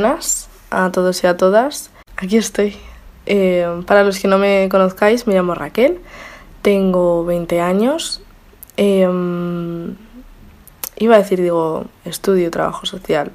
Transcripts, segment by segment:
buenas a todos y a todas. Aquí estoy. Eh, para los que no me conozcáis, me llamo Raquel, tengo 20 años. Eh, iba a decir, digo, estudio trabajo social.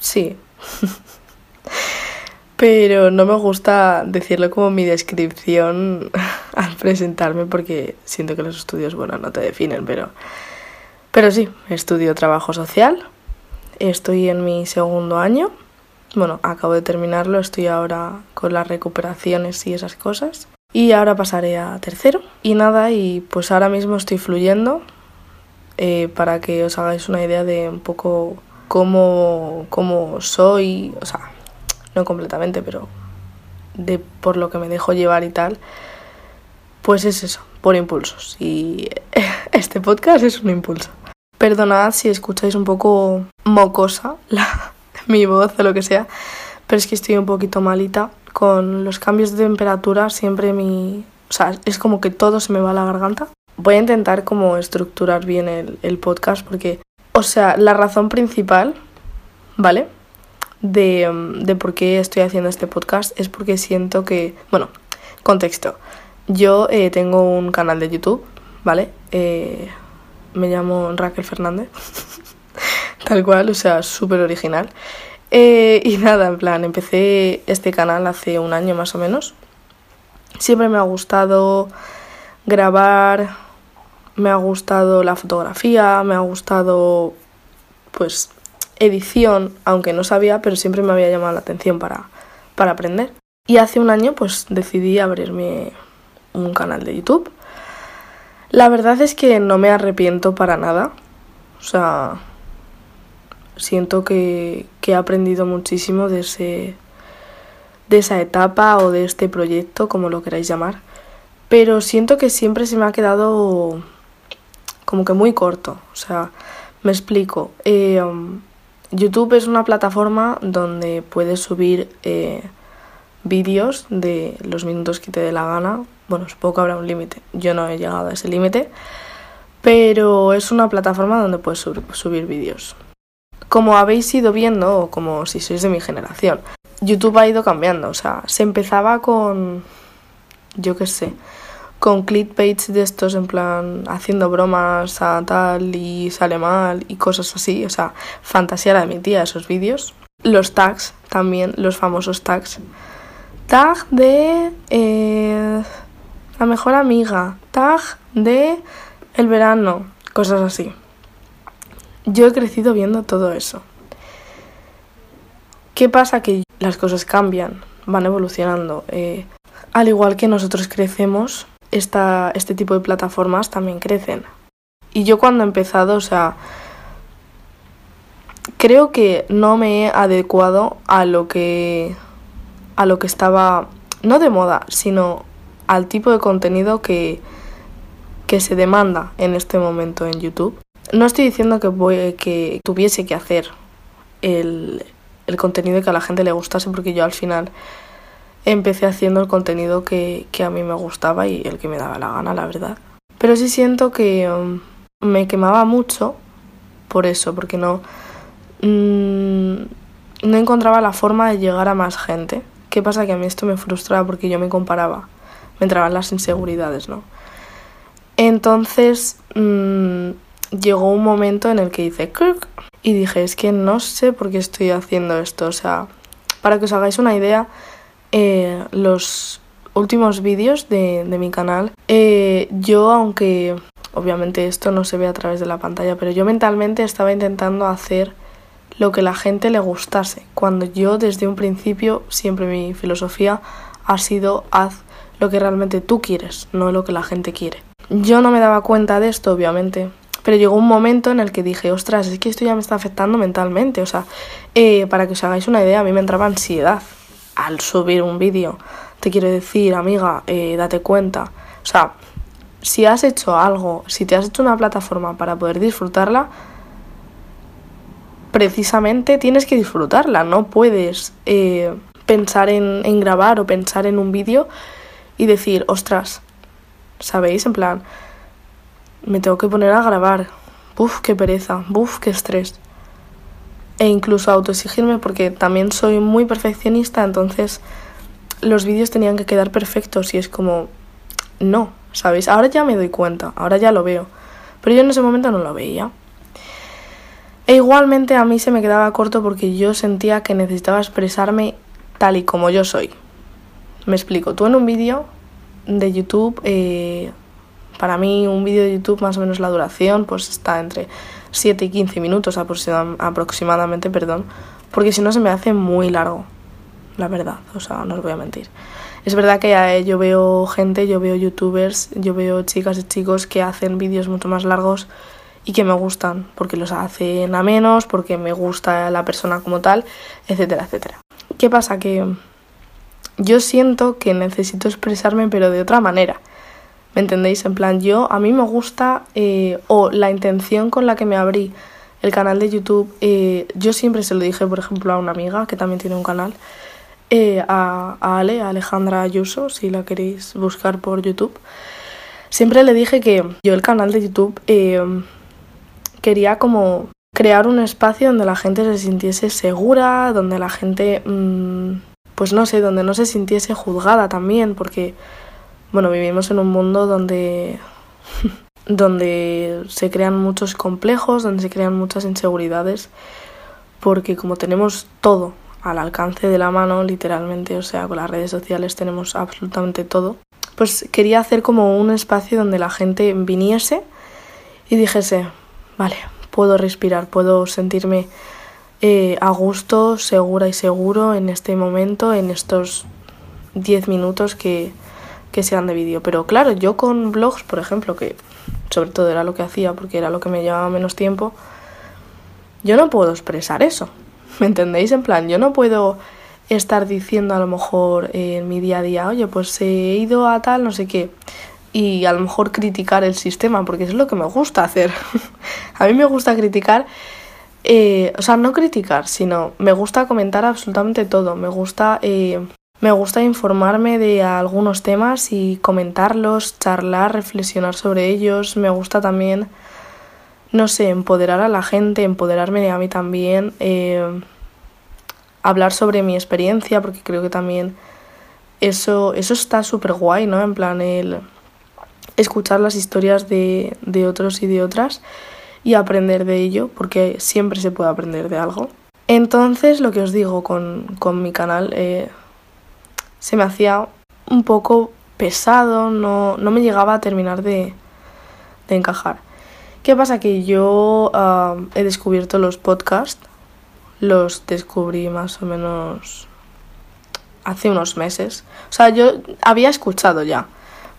Sí. Pero no me gusta decirlo como mi descripción al presentarme porque siento que los estudios, bueno, no te definen, pero, pero sí, estudio trabajo social. Estoy en mi segundo año. Bueno, acabo de terminarlo, estoy ahora con las recuperaciones y esas cosas. Y ahora pasaré a tercero. Y nada, y pues ahora mismo estoy fluyendo eh, para que os hagáis una idea de un poco cómo, cómo soy, o sea, no completamente, pero de por lo que me dejo llevar y tal, pues es eso, por impulsos. Y este podcast es un impulso. Perdonad si escucháis un poco mocosa la, mi voz o lo que sea, pero es que estoy un poquito malita. Con los cambios de temperatura siempre mi... O sea, es como que todo se me va a la garganta. Voy a intentar como estructurar bien el, el podcast porque, o sea, la razón principal, ¿vale? De, de por qué estoy haciendo este podcast es porque siento que, bueno, contexto. Yo eh, tengo un canal de YouTube, ¿vale? Eh, me llamo Raquel Fernández, tal cual, o sea, súper original. Eh, y nada, en plan, empecé este canal hace un año más o menos. Siempre me ha gustado grabar, me ha gustado la fotografía, me ha gustado, pues, edición, aunque no sabía, pero siempre me había llamado la atención para, para aprender. Y hace un año, pues, decidí abrirme un canal de YouTube la verdad es que no me arrepiento para nada. O sea, siento que, que he aprendido muchísimo de, ese, de esa etapa o de este proyecto, como lo queráis llamar. Pero siento que siempre se me ha quedado como que muy corto. O sea, me explico. Eh, um, YouTube es una plataforma donde puedes subir eh, vídeos de los minutos que te dé la gana, bueno, supongo que habrá un límite. Yo no he llegado a ese límite. Pero es una plataforma donde puedes subir vídeos. Como habéis ido viendo, o como si sois de mi generación, YouTube ha ido cambiando. O sea, se empezaba con. Yo qué sé. Con clickbaits de estos, en plan, haciendo bromas a tal y sale mal y cosas así. O sea, fantasía de mi tía esos vídeos. Los tags también, los famosos tags. Tag de. Eh, la mejor amiga, tag de el verano, cosas así. Yo he crecido viendo todo eso. ¿Qué pasa? Que las cosas cambian, van evolucionando. Eh, al igual que nosotros crecemos, esta, este tipo de plataformas también crecen. Y yo cuando he empezado, o sea, creo que no me he adecuado a lo que a lo que estaba no de moda, sino al tipo de contenido que, que se demanda en este momento en YouTube. No estoy diciendo que, voy, que tuviese que hacer el, contenido que a la gente le gustase, porque yo al final empecé haciendo el contenido que, a mí me gustaba y el que me daba la gana, la verdad. Pero sí siento que um, me quemaba mucho por eso, porque no, mm, no encontraba la forma de llegar a más gente. ¿Qué pasa? Que a mí esto me frustraba porque yo me comparaba me entraban las inseguridades, ¿no? Entonces mmm, llegó un momento en el que hice y dije, es que no sé por qué estoy haciendo esto. O sea, para que os hagáis una idea, eh, los últimos vídeos de, de, mi canal, eh, yo aunque obviamente esto no se ve a través de la pantalla, pero yo mentalmente estaba intentando hacer lo que la gente le gustase, cuando yo desde un principio siempre mi filosofía ha sido haz lo que realmente tú quieres, no lo que la gente quiere. Yo no me daba cuenta de esto, obviamente, pero llegó un momento en el que dije, ostras, es que esto ya me está afectando mentalmente. O sea, eh, para que os hagáis una idea, a mí me entraba ansiedad al subir un vídeo. Te quiero decir, amiga, eh, date cuenta. O sea, si has hecho algo, si te has hecho una plataforma para poder disfrutarla, precisamente tienes que disfrutarla. No puedes eh, pensar en, en grabar o pensar en un vídeo y decir, ostras, ¿sabéis? En plan, me tengo que poner a grabar. Buf, qué pereza, buf, qué estrés. e incluso autoexigirme porque también soy muy perfeccionista, entonces los vídeos tenían que quedar perfectos y es como, no, ¿sabéis? Ahora ya me doy cuenta, ahora ya lo veo, pero yo en ese momento no lo veía. E igualmente a mí se me quedaba corto porque yo sentía que necesitaba expresarme tal y como yo soy. Me explico, tú en un vídeo de YouTube, eh, para mí un vídeo de YouTube más o menos la duración pues está entre 7 y 15 minutos aproximadamente, perdón, porque si no se me hace muy largo, la verdad, o sea, no os voy a mentir. Es verdad que eh, yo veo gente, yo veo youtubers, yo veo chicas y chicos que hacen vídeos mucho más largos y que me gustan, porque los hacen a menos, porque me gusta la persona como tal, etcétera, etcétera. ¿Qué pasa? Que yo siento que necesito expresarme pero de otra manera. ¿Me entendéis? En plan, yo, a mí me gusta, eh, o la intención con la que me abrí el canal de YouTube, eh, yo siempre se lo dije, por ejemplo, a una amiga que también tiene un canal, eh, a, a, Ale, a Alejandra Ayuso, si la queréis buscar por YouTube. Siempre le dije que yo el canal de YouTube quería como crear un espacio donde la gente se sintiese segura, donde la gente, mm, pues no sé, donde no se sintiese juzgada también, porque, bueno, vivimos en un mundo donde, donde se crean muchos complejos, donde se crean muchas inseguridades, porque como tenemos todo al alcance de la mano, literalmente, o sea, con las redes sociales tenemos absolutamente todo, pues quería hacer como un espacio donde la gente viniese y dijese, vale, puedo respirar, puedo sentirme eh, a gusto, segura y seguro en este momento, en estos 10 minutos que, que sean de vídeo. Pero claro, yo con blogs, por ejemplo, que sobre todo era lo que hacía porque era lo que me llevaba menos tiempo, yo no puedo expresar eso. ¿Me entendéis? En plan, yo no puedo estar diciendo a lo mejor en mi día a día, oye, pues he ido a tal, no sé qué y a lo mejor criticar el sistema, porque es lo que me gusta hacer. a mí me gusta criticar, eh, o sea, no criticar, sino me gusta comentar absolutamente todo. Me gusta, eh, me gusta informarme de algunos temas y comentarlos, charlar, reflexionar sobre ellos. Me gusta también, no sé, empoderar a la gente, empoderarme a mí también, eh, hablar sobre mi experiencia, porque creo que también eso, eso está súper guay, ¿no? En plan, el escuchar las historias de, de otros y de otras y aprender de ello, porque siempre se puede aprender de algo. Entonces, lo que os digo con, con mi canal, eh, se me hacía un poco pesado, no, no me llegaba a terminar de, de encajar. ¿Qué pasa? Que yo ah, he descubierto los podcasts, los descubrí más o menos hace unos meses. O sea, yo había escuchado ya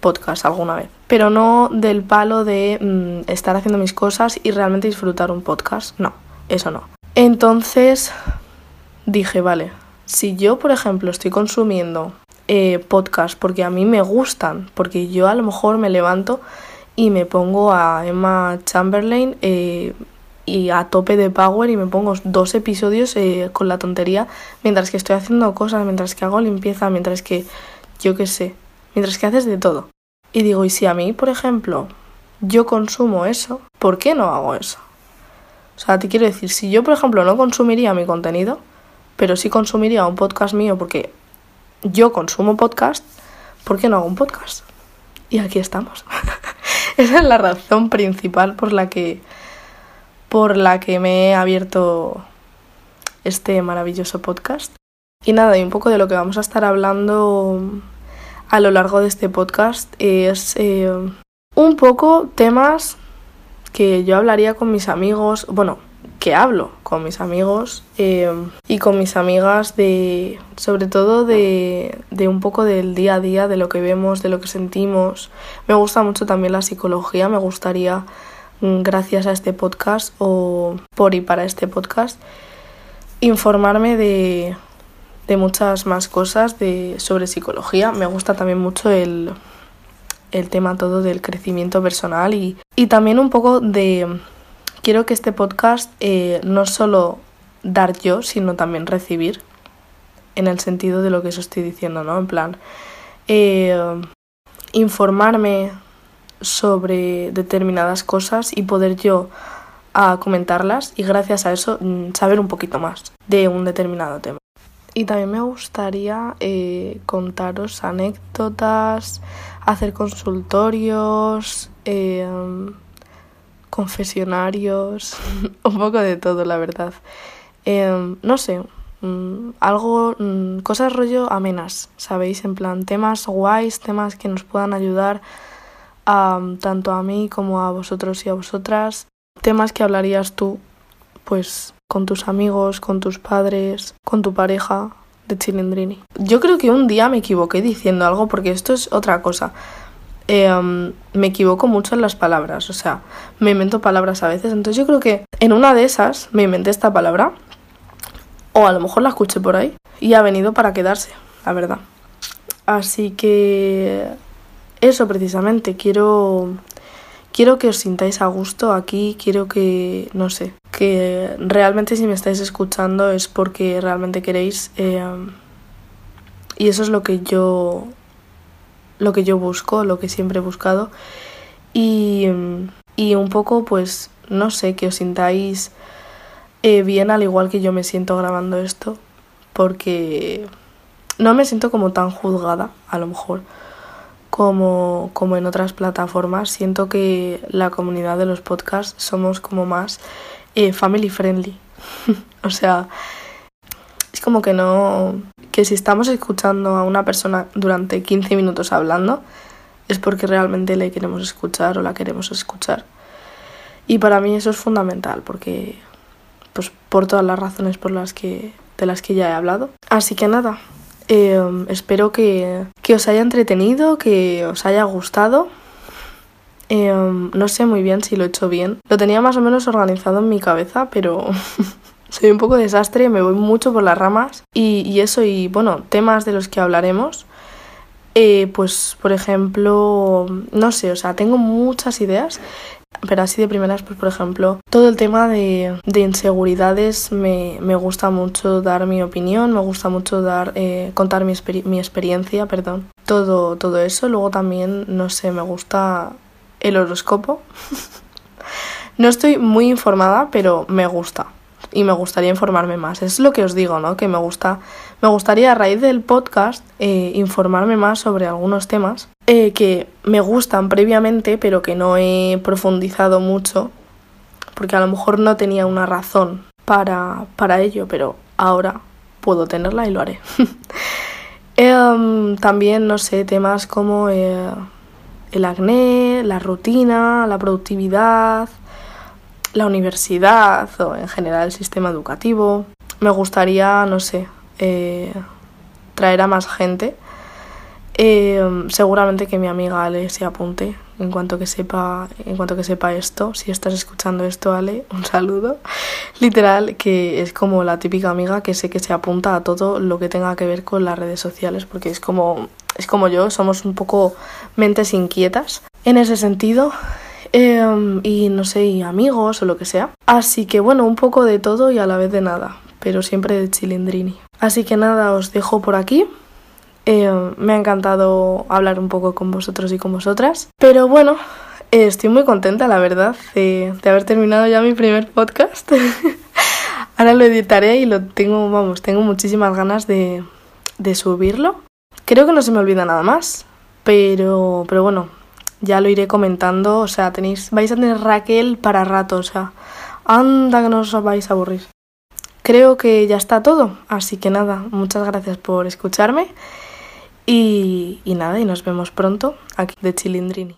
podcast alguna vez, pero no del palo de mm, estar haciendo mis cosas y realmente disfrutar un podcast. No, eso no. Entonces dije, vale, si yo, por ejemplo, estoy consumiendo eh, podcast porque a mí me gustan, porque yo a lo mejor me levanto y me pongo a Emma Chamberlain eh, y a tope de power y me pongo dos episodios eh, con la tontería mientras que estoy haciendo cosas, mientras que hago limpieza, mientras que yo qué sé, mientras que haces de todo. Y digo, ¿y si a mí, por ejemplo, yo consumo eso, ¿por qué no hago eso? O sea, te quiero decir, si yo, por ejemplo, no consumiría mi contenido, pero sí consumiría un podcast mío porque yo consumo podcast, ¿por qué no hago un podcast? Y aquí estamos. Esa es la razón principal por la que por la que me he abierto este maravilloso podcast. Y nada, y un poco de lo que vamos a estar hablando a lo largo de este podcast es eh, un poco temas que yo hablaría con mis amigos, bueno, que hablo con mis amigos eh, y con mis amigas de, sobre todo de, de un poco del día a día, de lo que vemos, de lo que sentimos. Me gusta mucho también la psicología, me gustaría, mm, gracias a este podcast o por y para este podcast, informarme de, de muchas más cosas de, sobre psicología. Me gusta también mucho el, el tema todo del crecimiento personal y, y, también un poco de... Quiero que este podcast eh, no solo dar yo, sino también recibir, en el sentido de lo que os estoy diciendo, ¿no? En plan, eh, informarme sobre determinadas cosas y poder yo comentarlas y gracias a eso mm, saber un poquito más de un determinado tema. Y también me gustaría eh, contaros anécdotas, hacer consultorios, eh, confesionarios, un poco de todo, la verdad. Eh, no sé, mm, algo, mm, cosas rollo amenas, ¿sabéis? En plan, temas guays, temas que nos puedan ayudar a, tanto a mí como a vosotros y a vosotras. Temas que hablarías tú, pues, con tus amigos, con tus padres, con tu pareja de Chilindrini. Yo creo que un día me equivoqué diciendo algo porque esto es otra cosa. Em, me equivoco mucho en las palabras, o sea, me invento palabras a veces. Entonces yo creo que en una de esas me inventé esta palabra, o a lo mejor la escuché por ahí, y ha venido para quedarse, la verdad. Así que eso precisamente, quiero quiero que os sintáis a gusto aquí, quiero que, no sé, que realmente si me estáis escuchando es porque realmente queréis eh, y eso es lo que yo lo que yo busco, lo que siempre he buscado y, y un poco pues no sé, que os sintáis eh, bien al igual que yo me siento grabando esto porque no me siento como tan juzgada a lo mejor como, como en otras plataformas. Siento que la comunidad de los podcasts somos como más eh, family friendly. o sea, como que no... que si estamos escuchando a una persona durante 15 minutos hablando, es porque realmente le queremos escuchar o la queremos escuchar. Y para mí eso es fundamental, porque pues por todas las razones por las que de las que ya he hablado. Así que nada, Em, espero que, os haya entretenido, que os haya gustado. Em, no sé muy bien si lo he hecho bien. Lo tenía más o menos organizado en mi cabeza, pero soy un poco desastre, me voy mucho por las ramas. Y, y eso, y bueno, temas de los que hablaremos. Eh, pues, por ejemplo, no sé, o sea, tengo muchas ideas pero así de primeras, pues por ejemplo, todo el tema de, de inseguridades me, me, gusta mucho dar mi opinión, me gusta mucho dar eh, contar mi, mi experiencia, perdón, todo, todo eso. Luego también, no sé, me gusta el horóscopo. no estoy muy informada, pero me gusta y me gustaría informarme más. Es lo que os digo, ¿no? Que me gusta, me gustaría a raíz del podcast eh, informarme más sobre algunos temas eh, que me gustan previamente, pero que no he profundizado mucho, porque a lo mejor no tenía una razón para, para ello, pero ahora puedo tenerla y lo haré. Em, también, no sé, temas como eh, el acné, la rutina, la productividad, la universidad o en general el sistema educativo. Me gustaría, no sé, eh, traer a más gente. Eh, seguramente que mi amiga Ale se apunte en cuanto que sepa en cuanto que sepa esto si estás escuchando esto Ale un saludo literal que es como la típica amiga que sé que se apunta a todo lo que tenga que ver con las redes sociales porque es como es como yo somos un poco mentes inquietas en ese sentido Em, y no sé, y amigos o lo que sea. Así que bueno, un poco de todo y a la vez de nada, pero siempre de chilindrini. Así que nada, os dejo por aquí. Em, me ha encantado hablar un poco con vosotros y con vosotras. Pero bueno, estoy muy contenta, la verdad, de, haber terminado ya mi primer podcast. Ahora lo editaré y lo tengo, vamos, tengo muchísimas ganas de, de subirlo. Creo que no se me olvida nada más. Pero, pero bueno, ya lo iré comentando, o sea, tenéis, vais a tener Raquel para rato, o sea, anda que no os vais a aburrir. Creo que ya está todo, así que nada, muchas gracias por escucharme y, y nada, y nos vemos pronto aquí de Chilindrini.